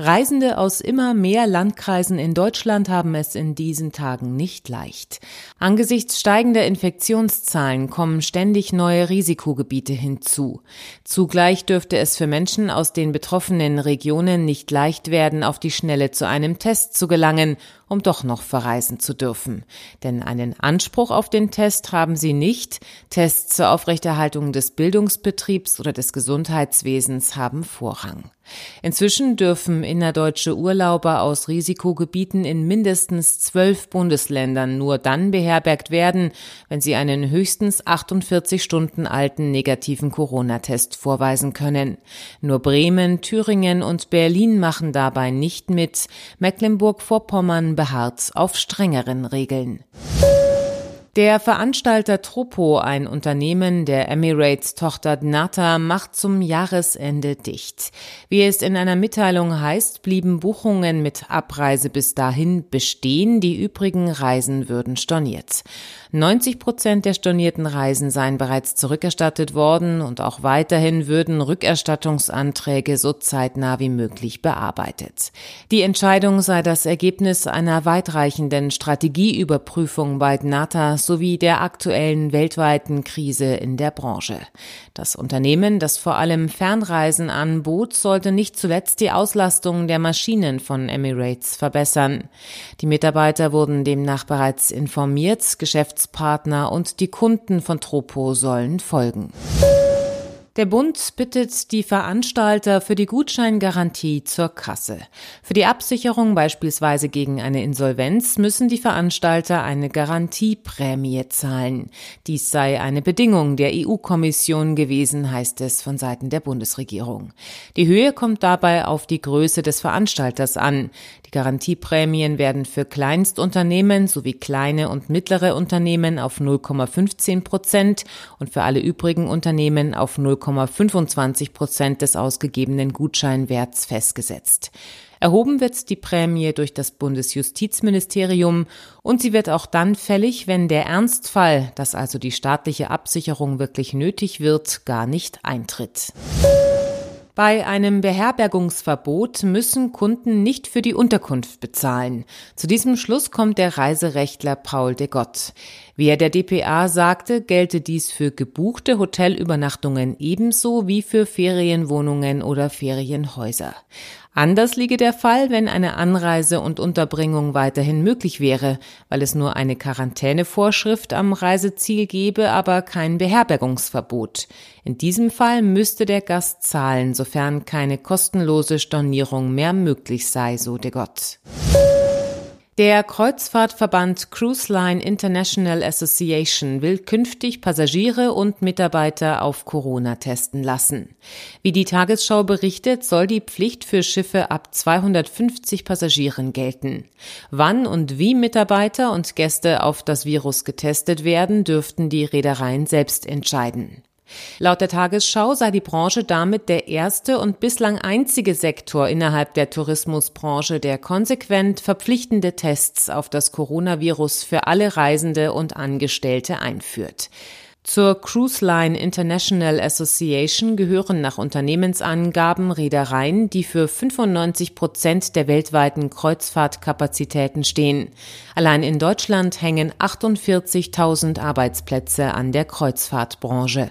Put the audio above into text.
Reisende aus immer mehr Landkreisen in Deutschland haben es in diesen Tagen nicht leicht. Angesichts steigender Infektionszahlen kommen ständig neue Risikogebiete hinzu. Zugleich dürfte es für Menschen aus den betroffenen Regionen nicht leicht werden, auf die Schnelle zu einem Test zu gelangen, um doch noch verreisen zu dürfen. Denn einen Anspruch auf den Test haben sie nicht. Tests zur Aufrechterhaltung des Bildungsbetriebs oder des Gesundheitswesens haben Vorrang. Inzwischen dürfen innerdeutsche Urlauber aus Risikogebieten in mindestens zwölf Bundesländern nur dann beherbergt werden, wenn sie einen höchstens 48 Stunden alten negativen Corona-Test vorweisen können. Nur Bremen, Thüringen und Berlin machen dabei nicht mit. Mecklenburg-Vorpommern beharrt auf strengeren Regeln. Der Veranstalter Tropo, ein Unternehmen der Emirates-Tochter Dnata, macht zum Jahresende dicht. Wie es in einer Mitteilung heißt, blieben Buchungen mit Abreise bis dahin bestehen, die übrigen Reisen würden storniert. 90 Prozent der stornierten Reisen seien bereits zurückerstattet worden und auch weiterhin würden Rückerstattungsanträge so zeitnah wie möglich bearbeitet. Die Entscheidung sei das Ergebnis einer weitreichenden Strategieüberprüfung bei Dnata sowie der aktuellen weltweiten Krise in der Branche. Das Unternehmen, das vor allem Fernreisen anbot, sollte nicht zuletzt die Auslastung der Maschinen von Emirates verbessern. Die Mitarbeiter wurden demnach bereits informiert, Geschäftspartner und die Kunden von Tropo sollen folgen. Der Bund bittet die Veranstalter für die Gutscheingarantie zur Kasse. Für die Absicherung beispielsweise gegen eine Insolvenz müssen die Veranstalter eine Garantieprämie zahlen. Dies sei eine Bedingung der EU-Kommission gewesen, heißt es von Seiten der Bundesregierung. Die Höhe kommt dabei auf die Größe des Veranstalters an. Die Garantieprämien werden für Kleinstunternehmen sowie kleine und mittlere Unternehmen auf 0,15 Prozent und für alle übrigen Unternehmen auf 0, 0,25 Prozent des ausgegebenen Gutscheinwerts festgesetzt. Erhoben wird die Prämie durch das Bundesjustizministerium und sie wird auch dann fällig, wenn der Ernstfall, dass also die staatliche Absicherung wirklich nötig wird, gar nicht eintritt. Bei einem Beherbergungsverbot müssen Kunden nicht für die Unterkunft bezahlen. Zu diesem Schluss kommt der Reiserechtler Paul de Gott. Wie er der DPA sagte, gelte dies für gebuchte Hotelübernachtungen ebenso wie für Ferienwohnungen oder Ferienhäuser. Anders liege der Fall, wenn eine Anreise und Unterbringung weiterhin möglich wäre, weil es nur eine Quarantänevorschrift am Reiseziel gebe, aber kein Beherbergungsverbot. In diesem Fall müsste der Gast zahlen, sofern keine kostenlose Stornierung mehr möglich sei, so de Gott. Der Kreuzfahrtverband Cruise Line International Association will künftig Passagiere und Mitarbeiter auf Corona testen lassen. Wie die Tagesschau berichtet, soll die Pflicht für Schiffe ab 250 Passagieren gelten. Wann und wie Mitarbeiter und Gäste auf das Virus getestet werden, dürften die Reedereien selbst entscheiden. Laut der Tagesschau sei die Branche damit der erste und bislang einzige Sektor innerhalb der Tourismusbranche, der konsequent verpflichtende Tests auf das Coronavirus für alle Reisende und Angestellte einführt. Zur Cruise Line International Association gehören nach Unternehmensangaben Reedereien, die für 95 Prozent der weltweiten Kreuzfahrtkapazitäten stehen. Allein in Deutschland hängen 48.000 Arbeitsplätze an der Kreuzfahrtbranche.